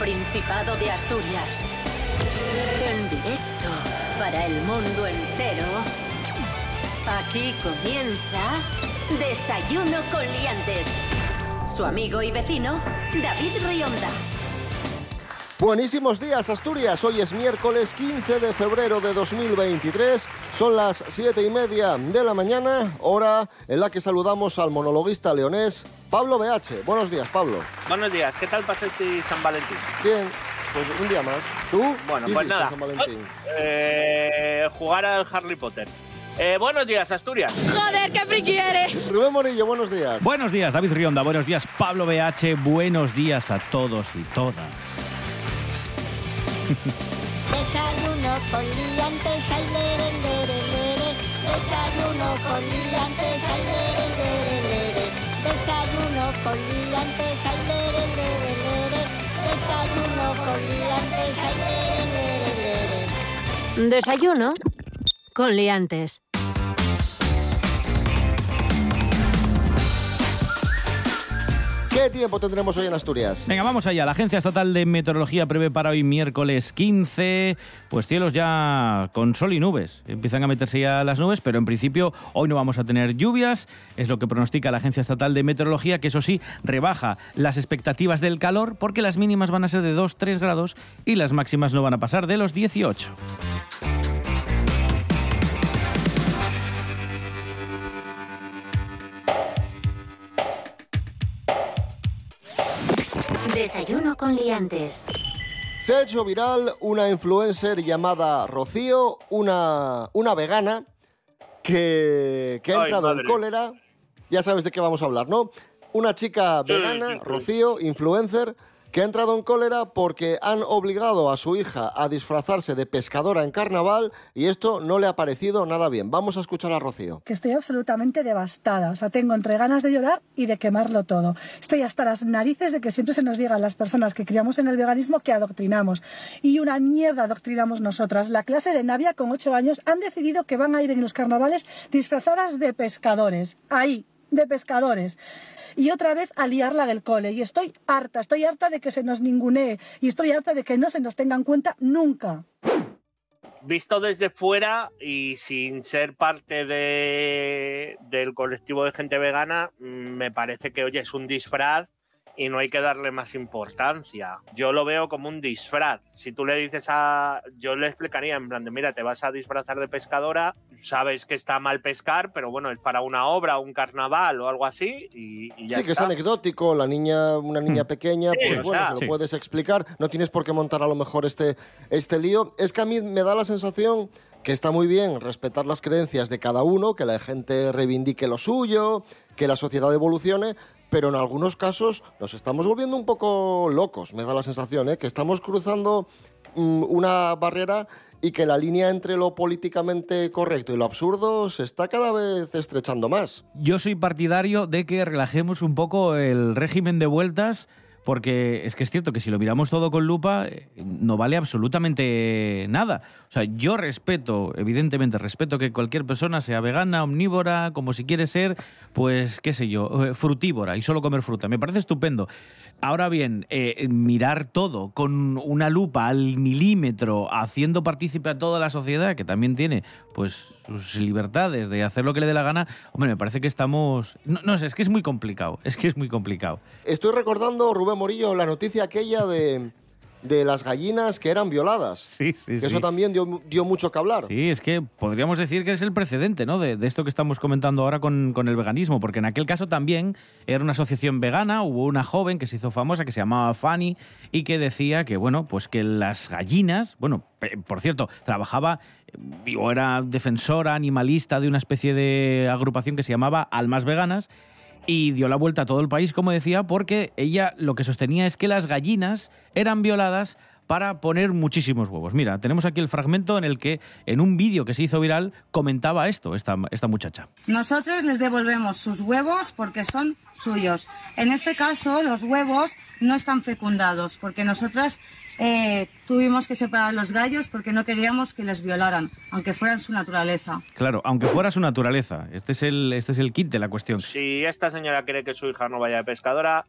Principado de Asturias. En directo para el mundo entero. Aquí comienza Desayuno con Liantes. Su amigo y vecino, David Rionda. Buenísimos días, Asturias. Hoy es miércoles 15 de febrero de 2023. Son las 7 y media de la mañana, hora en la que saludamos al monologuista leonés Pablo BH. Buenos días, Pablo. Buenos días. ¿Qué tal pasaste San Valentín? Bien, pues un día más. ¿Tú? Bueno, ¿Qué pues nada. San Valentín? Eh, jugar al Harry Potter. Eh, buenos días, Asturias. Joder, qué friki eres. Rubén Morillo, buenos días. Buenos días, David Rionda. Buenos días, Pablo BH. Buenos días a todos y todas. Desayuno con liantes, ay, lere, lere, lere. Desayuno con liantes, ay, lere, lere, lere. Desayuno con liantes, ay, lere, lere, lere. Desayuno con liantes, ay, lere, lere, lere. Desayuno con liantes. ¿Qué tiempo tendremos hoy en Asturias? Venga, vamos allá. La Agencia Estatal de Meteorología prevé para hoy miércoles 15, pues cielos ya con sol y nubes. Empiezan a meterse ya las nubes, pero en principio hoy no vamos a tener lluvias. Es lo que pronostica la Agencia Estatal de Meteorología, que eso sí, rebaja las expectativas del calor porque las mínimas van a ser de 2-3 grados y las máximas no van a pasar de los 18. Desayuno con liantes. Se ha hecho viral una influencer llamada Rocío, una, una vegana que, que ha Ay, entrado en madre. cólera. Ya sabes de qué vamos a hablar, ¿no? Una chica Sí, vegana, sí, sí. Rocío, influencer, que ha entrado en cólera porque han obligado a su hija a disfrazarse de pescadora en carnaval y esto no le ha parecido nada bien. Vamos a escuchar a Rocío. que estoy absolutamente devastada. O sea, tengo entre ganas de llorar y de quemarlo todo. Estoy hasta las narices de que siempre se nos diga a las personas que criamos en el veganismo que adoctrinamos. Y una mierda adoctrinamos nosotras. La clase de Navia con 8 años han decidido que van a ir en los carnavales disfrazadas de pescadores. Ahí, de pescadores. Y otra vez a liarla del cole. Y estoy harta, estoy harta de que se nos ningunee. Y estoy harta de que no se nos tenga en cuenta nunca. Visto desde fuera y sin ser parte de, del colectivo de gente vegana, mm, me parece que, oye, es un disfraz y no hay que darle más importancia. Yo lo veo como un disfraz. Si tú le dices a... Yo le explicaría en plan de, mira, te vas a disfrazar de pescadora, sabes que está mal pescar, pero bueno, es para una obra, un carnaval o algo así y, y ya sí, que es está. anecdótico, la niña, una niña pequeña, Sí, pues bueno, sea, se lo sí. puedes explicar, no tienes por qué montar a lo mejor este, este lío. Es que a mí me da la sensación que está muy bien respetar las creencias de cada uno, que la gente reivindique lo suyo, que la sociedad evolucione, pero en algunos casos nos estamos volviendo un poco locos, me da la sensación, ¿eh? que estamos cruzando mm, una barrera y que la línea entre lo políticamente correcto y lo absurdo se está cada vez estrechando más. Yo soy partidario de que relajemos un poco el régimen de vueltas, porque es que es cierto que si lo miramos todo con lupa, eh, no vale absolutamente nada. O sea, yo respeto, evidentemente respeto que cualquier persona sea vegana, omnívora, como si quiere ser, pues qué sé yo, eh, frutívora y solo comer fruta. Me parece estupendo. Ahora bien, eh, mirar todo con una lupa al milímetro, haciendo partícipe a toda la sociedad, que también tiene pues sus libertades de hacer lo que le dé la gana, hombre, me parece que estamos... No, no sé, es que es muy complicado, es que es muy complicado. Estoy recordando, Rubén Morillo, la noticia aquella de, de las gallinas que eran violadas. Sí, sí, Que sí. eso también dio, dio mucho que hablar. Sí, es que podríamos decir que es el precedente, ¿no? De, de esto que estamos comentando ahora con, con el veganismo, porque en aquel caso también era una asociación vegana, hubo una joven que se hizo famosa que se llamaba Fanny y que decía que, bueno, pues que las gallinas, bueno, por cierto, trabajaba eh, o era defensora animalista de una especie de agrupación que se llamaba Almas Veganas y dio la vuelta a todo el país, como decía, porque ella lo que sostenía es que las gallinas eran violadas para poner muchísimos huevos. Mira, tenemos aquí el fragmento en el que en un vídeo que se hizo viral comentaba esto esta, esta muchacha. Nosotros les devolvemos sus huevos porque son suyos. En este caso, los huevos no están fecundados porque nosotras eh, tuvimos que separar los gallos porque no queríamos que les violaran, aunque fueran su naturaleza. Claro, aunque fuera su naturaleza. Este es el, este es el kit de la cuestión. Si esta señora quiere que su hija no vaya de pescadora,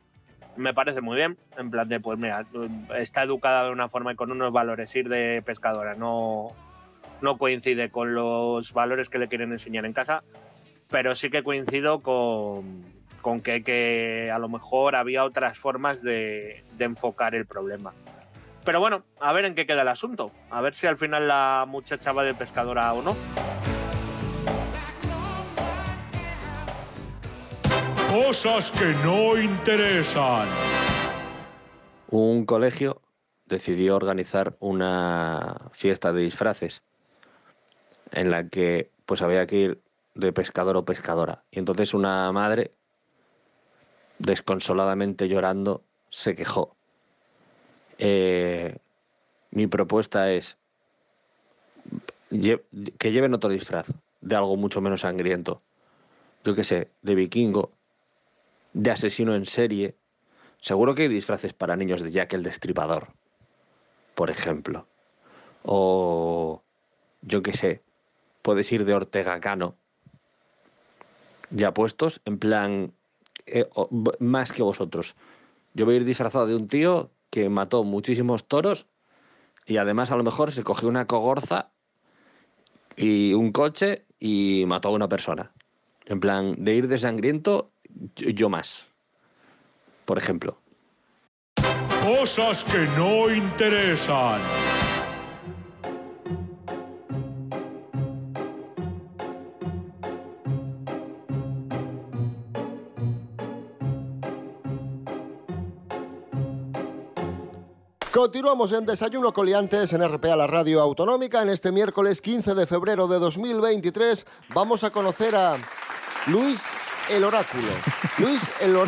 me parece muy bien. En plan de, pues mira, está educada de una forma y con unos valores ir de pescadora. No, no coincide con los valores que le quieren enseñar en casa, pero sí que coincido con, con que, a lo mejor había otras formas de, de enfocar el problema. Pero bueno, a ver en qué queda el asunto. A ver si al final la muchacha va de pescadora o no. Cosas que no interesan. Un colegio decidió organizar una fiesta de disfraces en la que pues había que ir de pescador o pescadora. Y entonces una madre, desconsoladamente llorando, se quejó. Eh, mi propuesta es que lleven otro disfraz de algo mucho menos sangriento. Yo qué sé, de vikingo, de asesino en serie. Seguro que hay disfraces para niños de Jack el Destripador, por ejemplo. O yo qué sé, puedes ir de Ortega Cano. Ya puestos, en plan, eh, más que vosotros. Yo voy a ir disfrazado de un tío que mató muchísimos toros y además a lo mejor se cogió una cogorza y un coche y mató a una persona. En plan, de ir de sangriento, yo, yo más. Por ejemplo. Cosas que no interesan. Continuamos en Desayuno Coliantes en RPA, la radio autonómica. En este miércoles 15 de febrero de 2023 vamos a conocer a Luis el Oráculo. Luis el, Or-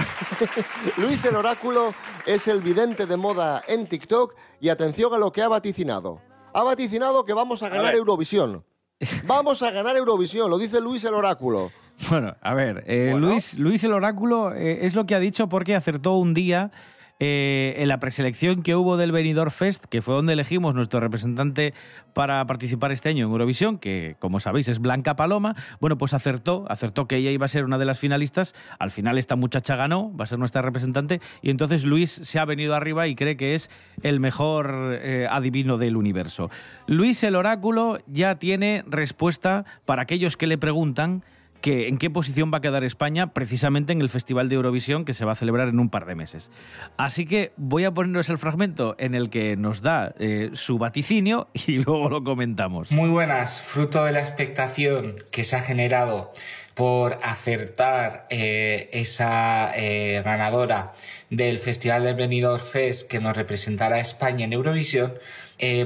Luis el Oráculo es el vidente de moda en TikTok y atención a lo que ha vaticinado. Ha vaticinado que vamos a ganar. Eurovisión. Vamos a ganar Eurovisión, lo dice Luis el Oráculo. Bueno, a ver, eh, Bueno. Luis, Luis el Oráculo eh, es lo que ha dicho porque acertó un día eh, en la preselección que hubo del Benidorm Fest, que fue donde elegimos nuestro representante para participar este año en Eurovisión, que como sabéis es Blanca Paloma. Bueno, pues acertó, acertó que ella iba a ser una de las finalistas. Al final esta muchacha ganó, va a ser nuestra representante y entonces Luis se ha venido arriba y cree que es el mejor eh, adivino del universo. Luis el Oráculo ya tiene respuesta para aquellos que le preguntan que en qué posición va a quedar España precisamente en el Festival de Eurovisión que se va a celebrar en un par de meses. Así que voy a poneros el fragmento en el que nos da eh, su vaticinio y luego lo comentamos. Muy buenas, fruto de la expectación que se ha generado por acertar eh, esa eh, ganadora del Festival del Benidorm Fest que nos representará España en Eurovisión,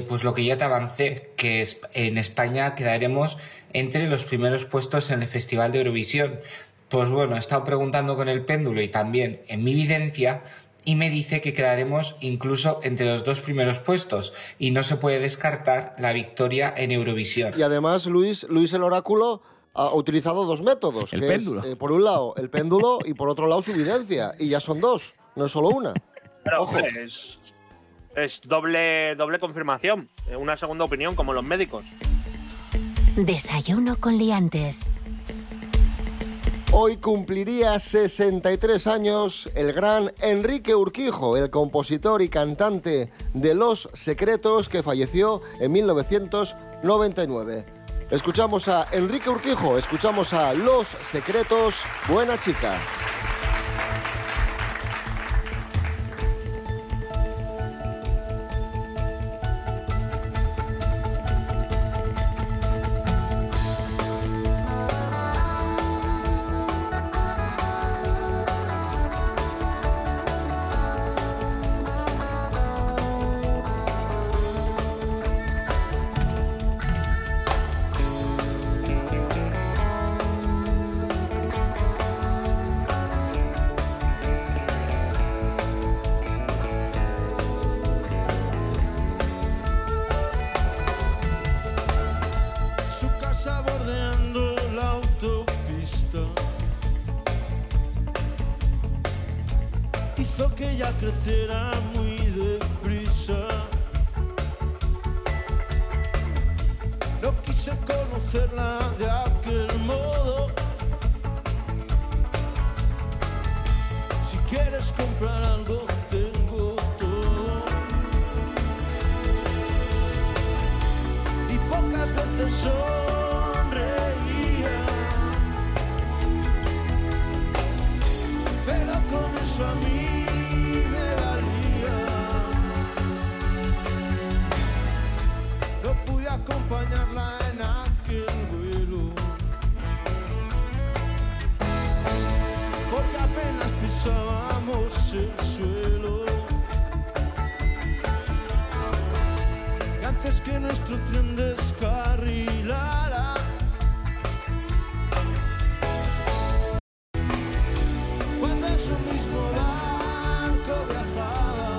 pues lo que ya te avancé, que en España quedaremos entre los primeros puestos en el Festival de Eurovisión. Pues bueno, he estado preguntando con el péndulo y también en mi videncia y me dice que quedaremos incluso entre los dos primeros puestos y no se puede descartar la victoria en Eurovisión. Y además Luis, Luis el Oráculo ha utilizado dos métodos. El que péndulo. Es, eh, por un lado el péndulo y por otro lado su videncia. Y ya son dos, no es solo una. Pero, Ojo. es, es doble, doble confirmación. eh, Una segunda opinión, como los médicos. Desayuno con liantes. Hoy cumpliría 63 años el gran Enrique Urquijo, el compositor y cantante de Los Secretos que falleció en 1999. Escuchamos a Enrique Urquijo, escuchamos a Los Secretos, Buena Chica. so Antes que nuestro tren descarrilara. Cuando en su mismo barco viajaba.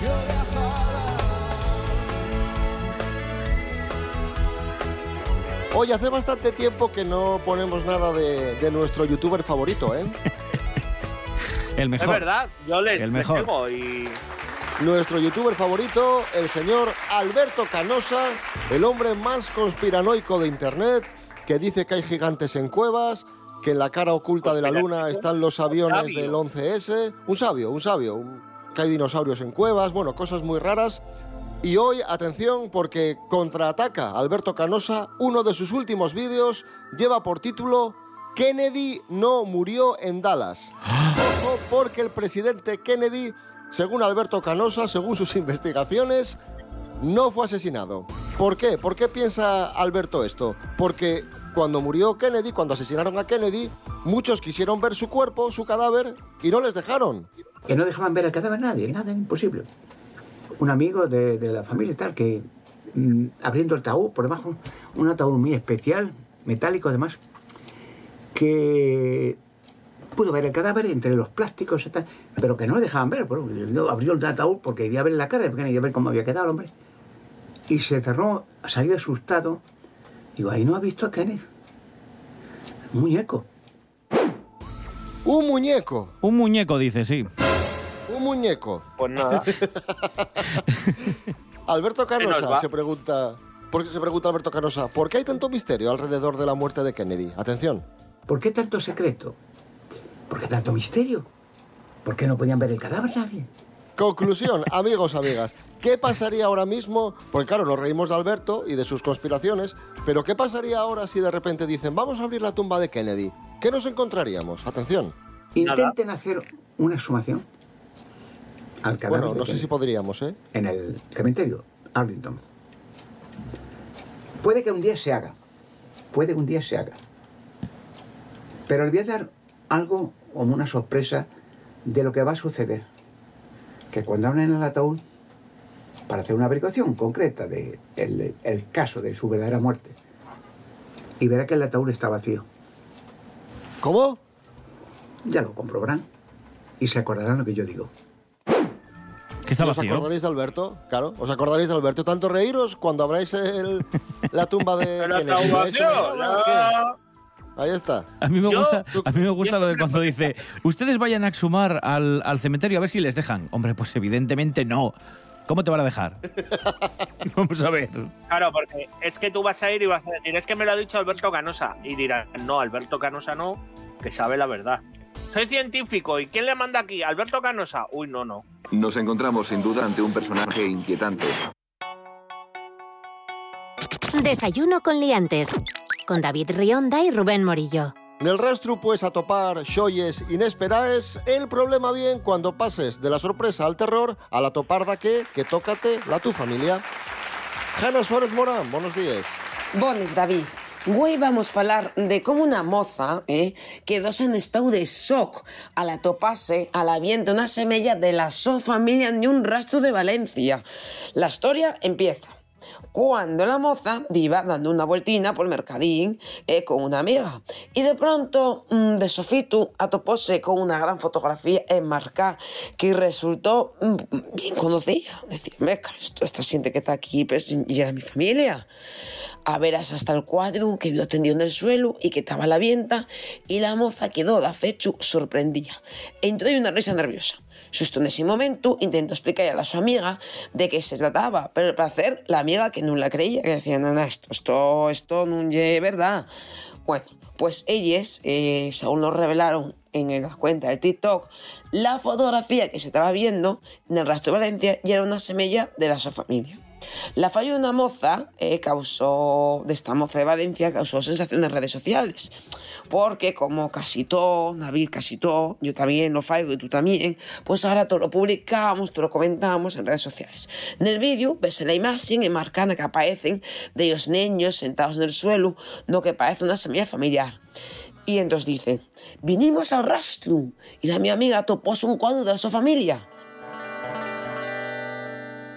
Yo viajaba. Oye, hace bastante tiempo que no ponemos nada de, de nuestro youtuber favorito, ¿eh? El mejor. Es verdad, yo les, El les mejor. y Nuestro youtuber favorito, el señor Alberto Canosa, el hombre más conspiranoico de Internet, que dice que hay gigantes en cuevas, que en la cara oculta de la luna están los aviones del 11S. Un sabio, un sabio. un- que hay dinosaurios en cuevas, bueno, cosas muy raras. Y hoy, atención, porque contraataca Alberto Canosa, uno de sus últimos vídeos lleva por título Kennedy no murió en Dallas. Porque el presidente Kennedy, según Alberto Canosa, según sus investigaciones, no fue asesinado. ¿Por qué? ¿Por qué piensa Alberto esto? Porque cuando murió Kennedy, cuando asesinaron a Kennedy, muchos quisieron ver su cuerpo, su cadáver, y no les dejaron. que no dejaban ver el cadáver nadie, nada, imposible. Un amigo de, de la familia tal, que mm, abriendo el ataúd, por debajo, un ataúd muy especial, metálico además, que pudo ver el cadáver entre los plásticos y tal, pero que no le dejaban ver. Bueno, no, abrió el ataúd porque quería ver la cara, porque quería ver cómo había quedado el hombre. Y se cerró, salió asustado. Digo, ahí no ha visto a Kenneth. Un muñeco. Un muñeco, Un muñeco, dice, sí. un muñeco. pues nada. Alberto nos Canosa se pregunta, ¿por qué se pregunta Alberto Canosa? ¿Por qué hay tanto misterio alrededor de la muerte de Kennedy? Atención. ¿Por qué tanto secreto? ¿Por qué tanto misterio? ¿Por qué no podían ver el cadáver nadie? Conclusión, amigos, amigas. ¿Qué pasaría ahora mismo? Porque claro, nos reímos de Alberto y de sus conspiraciones, pero ¿qué pasaría ahora si de repente dicen, vamos a abrir la tumba de Kennedy? ¿Qué nos encontraríamos? Atención. Intenten hacer una sumación al cadáver Bueno, de no sé si podríamos, ¿eh? en el cementerio Arlington. Puede que un día se haga, puede que un día se haga. Pero les voy a dar algo como una sorpresa de lo que va a suceder. Que cuando abren el ataúd, para hacer una averiguación concreta del de el caso de su verdadera muerte, y verá que el ataúd está vacío. ¿Cómo? Ya lo comprobarán y se acordarán lo que yo digo. Que está ¿Y ¿Os vacío. acordaréis de Alberto? Claro, os acordaréis de Alberto. Tanto reíros cuando abráis el- la tumba de Pero Kennedy. está ¿No ha hecho vacío, ya. ¿Qué? Ahí está. A mí me Yo- gusta, a mí me gusta lo de cuando dice, ustedes vayan a exhumar al, al cementerio a ver si les dejan. Hombre, pues evidentemente no. ¿Cómo te van a dejar? Vamos a ver. Claro, porque es que tú vas a ir y vas a decir, es que me lo ha dicho Alberto Canosa. Y dirán, no, Alberto Canosa no, que sabe la verdad. Soy científico, ¿y quién le manda aquí? ¿Alberto Canosa? Uy, no, no. Nos encontramos sin duda ante un personaje inquietante. Desayuno con liantes. Con David Rionda y Rubén Morillo. Nel rastro pues a topar xoies inesperaes, el problema bien cuando pases de la sorpresa al terror a la toparda que, que tócate la tu familia. Jana Suárez Morán, buenos días. Bones, David. Hoy vamos a falar de como una moza eh, quedó en estado de shock al atoparse a la viento una semilla de la so familia ni un rastro de Valencia. La historia empieza cuando la moza iba dando una vueltina por el mercadín eh, con una amiga y de pronto mm, de sofito atopóse con una gran fotografía enmarcada que resultó mm, bien conocida. Decía, meca, esto, esta gente que está aquí pues, y era mi familia. A veras hasta el cuadro que vio tendido en el suelo y que estaba a la vienta y la moza quedó da fecho sorprendida. Entró de una risa nerviosa. Justo en ese momento intentó explicarle a su amiga de qué se trataba, pero al parecer la amiga que no la creía, que decía, nana, esto, esto, esto no es verdad. Bueno, pues ellos, eh, según nos revelaron en la cuenta del TikTok, la fotografía que se estaba viendo en el rastro de Valencia ya era una semilla de la su familia. La falla de una moza eh, causó, de esta moza de Valencia, causó sensación en redes sociales. Porque como casi todo, David casi todo, yo también lo fallo y tú también, pues ahora todo lo publicamos, todo lo comentamos en redes sociales. En el vídeo ves la imagen enmarcada que aparecen de ellos niños sentados en el suelo, no que parece una semilla familiar. Y entonces dice, vinimos al rastro y la mi amiga topó un cuadro de su familia.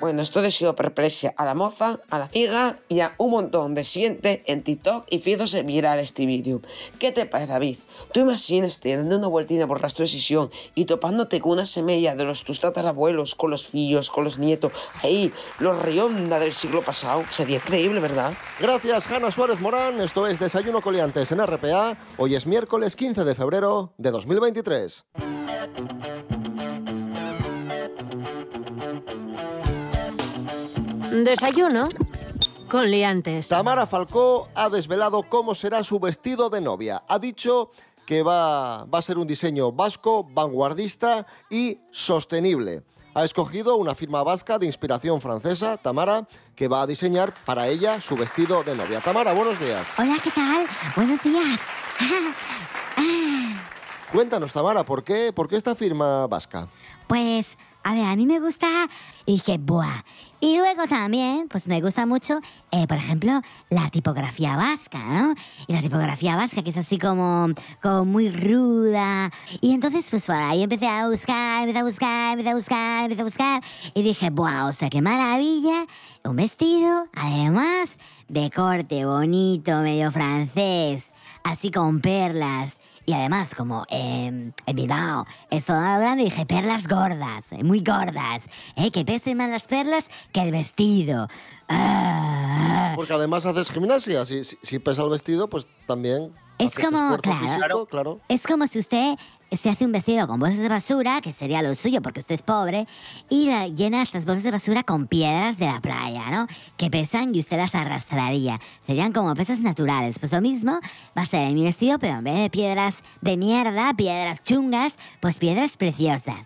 Bueno, esto deseo perplexa a la moza, a la amiga y a un montón de siente en TikTok y fíjose viral este vídeo. ¿Qué te parece, David? Tú imagínate dando una vueltina por rastro de sesión y topándote con una semilla de los tus tatarabuelos, con los fillos, con los nietos, ahí, los rionda del siglo pasado. Sería increíble, ¿verdad? Gracias, Hanna Suárez Morán. Esto es Desayuno Coliantes en RPA. Hoy es miércoles 15 de febrero de 2023. Desayuno con liantes. Tamara Falcó ha desvelado cómo será su vestido de novia. Ha dicho que va, va a ser un diseño vasco, vanguardista y sostenible. Ha escogido una firma vasca de inspiración francesa, Tamara, que va a diseñar para ella su vestido de novia. Tamara, buenos días. Hola, ¿qué tal? Buenos días. Cuéntanos, Tamara, ¿por qué, por qué esta firma vasca? Pues, a ver, a mí me gusta y dije, buah. Y luego también, pues me gusta mucho, eh, por ejemplo, la tipografía vasca, ¿no? Y la tipografía vasca, que es así como, como muy ruda. Y entonces, pues por ahí empecé a buscar, empecé a buscar, empecé a buscar, empecé a buscar. Y dije, buah, o sea, qué maravilla. Un vestido, además, de corte bonito, medio francés, así con perlas. Y además, como eh, en Bilbao es todo grande, dije perlas gordas, eh, muy gordas, eh, que pesen más las perlas que el vestido. Ah. Porque además haces gimnasia. Si, si, si pesa el vestido, pues también. Es como, claro, físico, claro. es como si usted se hace un vestido con bolsas de basura, que sería lo suyo porque usted es pobre, y la- llena estas bolsas de basura con piedras de la playa, ¿no? Que pesan y usted las arrastraría. Serían como pesas naturales. Pues lo mismo va a ser en mi vestido, pero en vez de piedras de mierda, piedras chungas, pues piedras preciosas.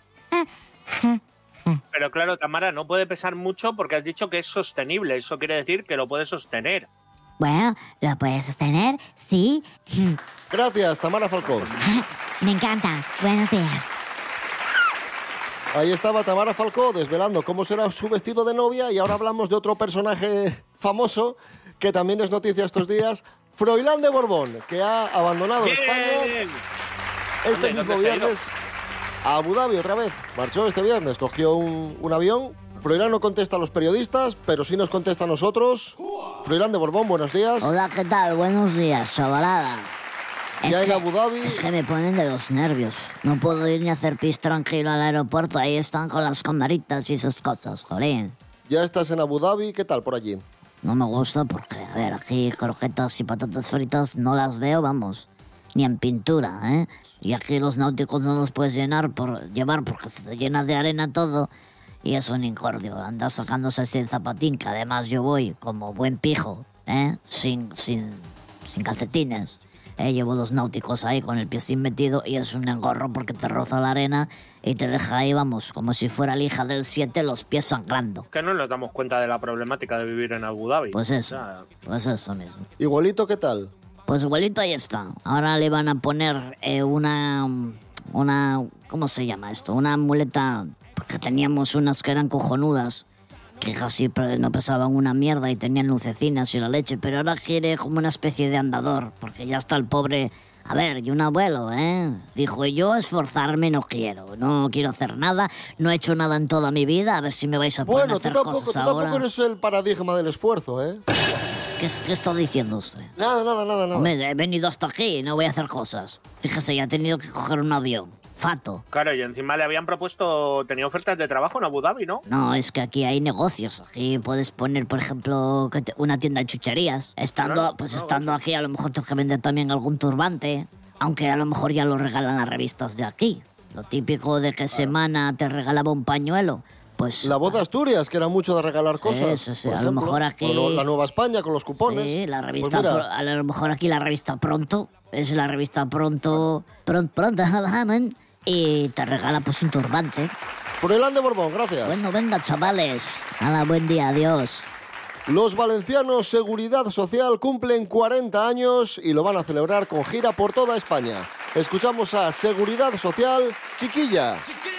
Pero claro, Tamara, no puede pesar mucho porque has dicho que es sostenible. Eso quiere decir que lo puede sostener. Bueno, ¿lo puede sostener? Sí. Gracias, Tamara Falcón. Me encanta. Buenos días. Ahí estaba Tamara Falcó desvelando cómo será su vestido de novia y ahora hablamos de otro personaje famoso que también es noticia estos días, Froilán de Borbón, que ha abandonado España este mismo viernes a Abu Dhabi otra vez. Marchó este viernes, cogió un, un avión. Froilán no contesta a los periodistas, pero sí nos contesta a nosotros. Froilán de Borbón, buenos días. Hola, ¿qué tal? Buenos días, chavalada. Ya en Abu Dhabi. Es que me ponen de los nervios. No puedo ir ni a hacer pis tranquilo al aeropuerto. Ahí están con las camaritas y esas cosas, jolín. Ya estás en Abu Dhabi, ¿qué tal por allí? No me gusta porque, a ver, aquí croquetas y patatas fritas no las veo, vamos, ni en pintura, ¿eh? Y aquí los náuticos no los puedes llenar por llevar porque se te llena de arena todo. Y es un incordio, andar sacándose el zapatín, que además yo voy como buen pijo, ¿eh? Sin, sin, sin calcetines. ¿Eh? Llevo los náuticos ahí con el pie sin metido y es un engorro porque te roza la arena y te deja ahí, vamos, como si fuera la hija del 7, los pies sangrando. Que no nos damos cuenta de la problemática de vivir en Abu Dhabi. Pues O eso, sea, pues eso mismo. Igualito, ¿qué tal? Pues igualito ahí está. Ahora le van a poner eh, una, una, ¿cómo se llama esto? Una muleta, porque teníamos unas que eran cojonudas, que casi no pesaban una mierda y tenían lucecinas y la leche, pero ahora quiere como una especie de andador, porque ya está el pobre... A ver, y un abuelo, ¿eh? Dijo, yo esforzarme no quiero, no quiero hacer nada, no he hecho nada en toda mi vida, a ver si me vais a poner a Bueno, tú hacer tampoco, cosas tú ahora. tampoco eres el paradigma del esfuerzo, ¿eh? ¿Qué, ¿Qué está diciendo usted? Nada, nada, nada, nada. Hombre, he venido hasta aquí, no voy a hacer cosas. Fíjese, ya he tenido que coger un avión. Fato. claro, y encima le habían propuesto, tenía ofertas de trabajo en Abu Dhabi, ¿no? No, es que aquí hay negocios. Aquí puedes poner, por ejemplo, que te- una tienda de chucherías. Estando, Claro, pues claro, estando aquí, a lo mejor tengo que vender también algún turbante. Aunque a lo mejor ya lo regalan las revistas de aquí. Lo típico de que Semana te regalaba un pañuelo. Pues La voz de Asturias, que era mucho de regalar cosas. sí, sí, por a lo ejemplo. mejor aquí- O lo- la Nueva España con los cupones. Sí, la Pues revista, mira, Pro- a lo mejor aquí la revista Pronto, es la revista Pronto, Pronto, Pronto, y te regala pues un turbante. Froilán de Borbón, gracias. Bueno, venga, chavales. Nada, buen día, adiós. Los valencianos Seguridad Social cumplen 40 años y lo van a celebrar con gira por toda España. Escuchamos a Seguridad Social Chiquilla. Por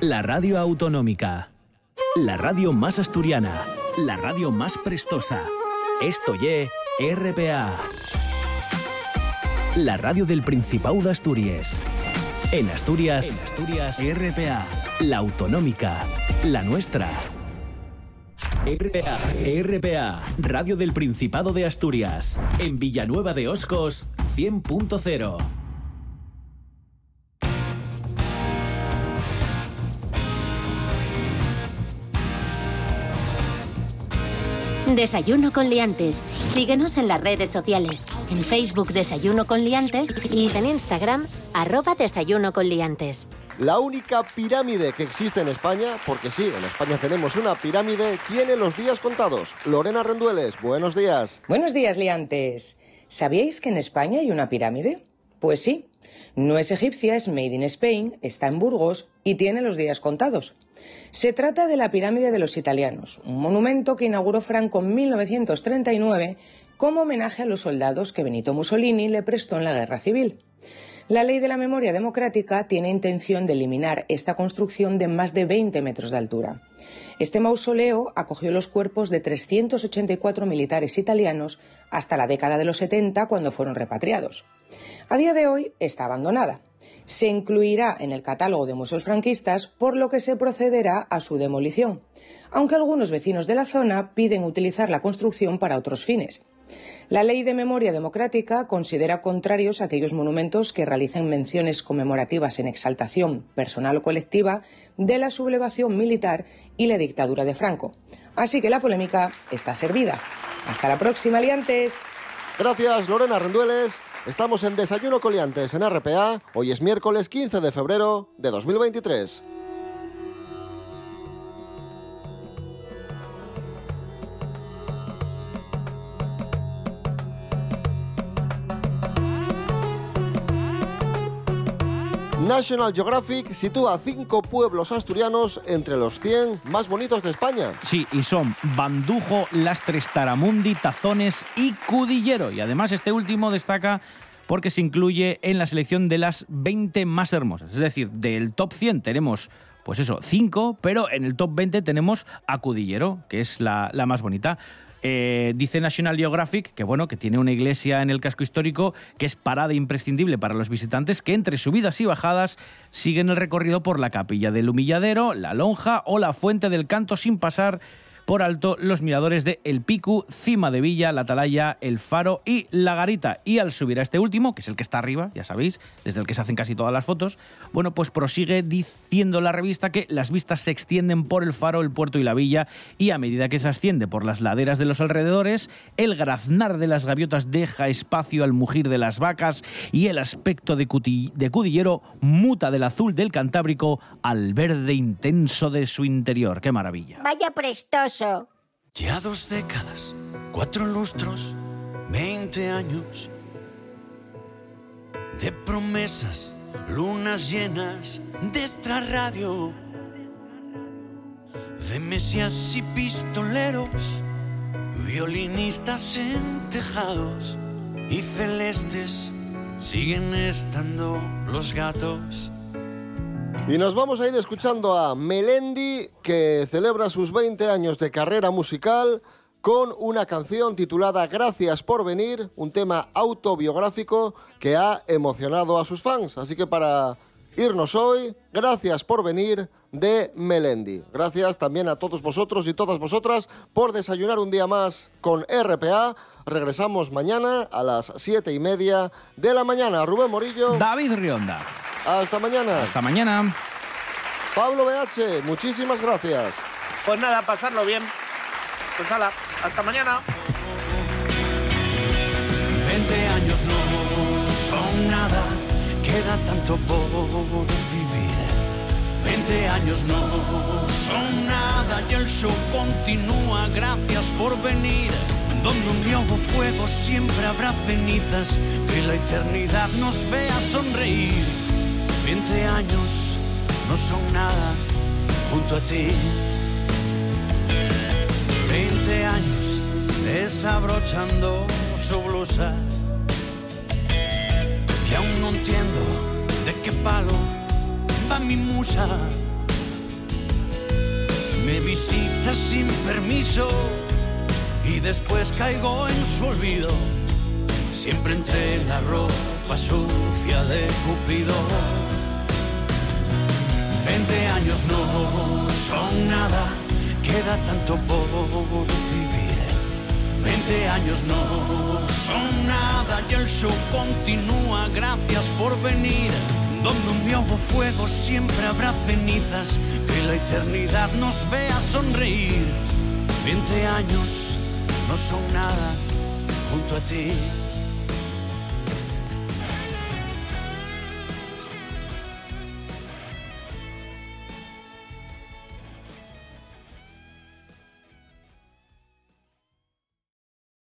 la radio autonómica. La radio más asturiana, la radio más prestosa. Esto ye RPA. La radio del Principado de Asturias. En Asturias, en Asturias, RPA, la autonómica, la nuestra. RPA, RPA, Radio del Principado de Asturias. En Villanueva de Oscos, 100.0. Desayuno con liantes. Síguenos en las redes sociales. En Facebook Desayuno con liantes y en Instagram arroba desayuno con liantes. La única pirámide que existe en España, porque sí, en España tenemos una pirámide, tiene los días contados. Lorena Rendueles, buenos días. Buenos días, liantes. ¿Sabíais que en España hay una pirámide? Pues sí. No es egipcia, es made in Spain, está en Burgos y tiene los días contados. Se trata de la pirámide de los italianos, un monumento que inauguró Franco en 1939 como homenaje a los soldados que Benito Mussolini le prestó en la guerra civil. La ley de la memoria democrática tiene intención de eliminar esta construcción de más de 20 metros de altura. Este mausoleo acogió los cuerpos de 384 militares italianos hasta la década de los 70 cuando fueron repatriados. A día de hoy está abandonada. Se incluirá en el catálogo de museos franquistas, por lo que se procederá a su demolición, aunque algunos vecinos de la zona piden utilizar la construcción para otros fines. La Ley de Memoria Democrática considera contrarios aquellos monumentos que realicen menciones conmemorativas en exaltación personal o colectiva de la sublevación militar y la dictadura de Franco. Así que la polémica está servida. Hasta la próxima, aliantes. Gracias, Lorena Rendueles. Estamos en Desayuno Coliantes en RPA. Hoy es miércoles 15 de febrero de 2023. National Geographic sitúa cinco pueblos asturianos entre los 100 más bonitos de España. Sí, y son Bandujo, Lastres, Taramundi, Tazones y Cudillero. Y además este último destaca porque se incluye en la selección de las 20 más hermosas. Es decir, del top 100 tenemos, pues eso, 5, pero en el top 20 tenemos a Cudillero, que es la, la más bonita. Eh, dice National Geographic que bueno que tiene una iglesia en el casco histórico que es parada imprescindible para los visitantes que entre subidas y bajadas siguen el recorrido por la capilla del humilladero, la lonja o la fuente del canto sin pasar por alto los miradores de El Picu, Cima de Villa, La Atalaya, El Faro y La Garita. Y al subir a este último, que es el que está arriba, ya sabéis, desde el que se hacen casi todas las fotos, bueno, pues prosigue diciendo la revista que las vistas se extienden por el faro, el puerto y la villa, y a medida que se asciende por las laderas de los alrededores, el graznar de las gaviotas deja espacio al mugir de las vacas y el aspecto de, de Cudillero muta del azul del Cantábrico al verde intenso de su interior. ¡Qué maravilla! Vaya prestoso. Ya dos décadas, cuatro lustros, 20 años de promesas, lunas llenas de extra radio, de mesías y pistoleros, violinistas en tejados y celestes siguen estando los gatos. Y nos vamos a ir escuchando a Melendi, que celebra sus 20 años de carrera musical con una canción titulada Gracias por venir, un tema autobiográfico que ha emocionado a sus fans. Así que para irnos hoy, Gracias por venir de Melendi. Gracias también a todos vosotros y todas vosotras por desayunar un día más con RPA. Regresamos mañana a las 7 y media de la mañana. Rubén Morillo. David Rionda. Hasta mañana. Hasta mañana. Pablo BH, muchísimas gracias. Pues nada, pasarlo bien. Pues hala, hasta mañana. 20 años no son nada, queda tanto por vivir. 20 años no son nada y el show continúa, gracias por venir. Donde un día hubo fuego siempre habrá cenizas, que la eternidad nos vea sonreír. 20 años no son nada junto a ti. 20 años desabrochando su blusa. Y aún no entiendo de qué palo va mi musa. Me visita sin permiso y después caigo en su olvido. Siempre entre la ropa sucia de Cupido. 20 años no son nada, queda tanto por vivir. 20 años no son nada y el show continúa, gracias por venir. Donde un día fuego siempre habrá cenizas, que la eternidad nos vea sonreír. 20 años no son nada junto a ti.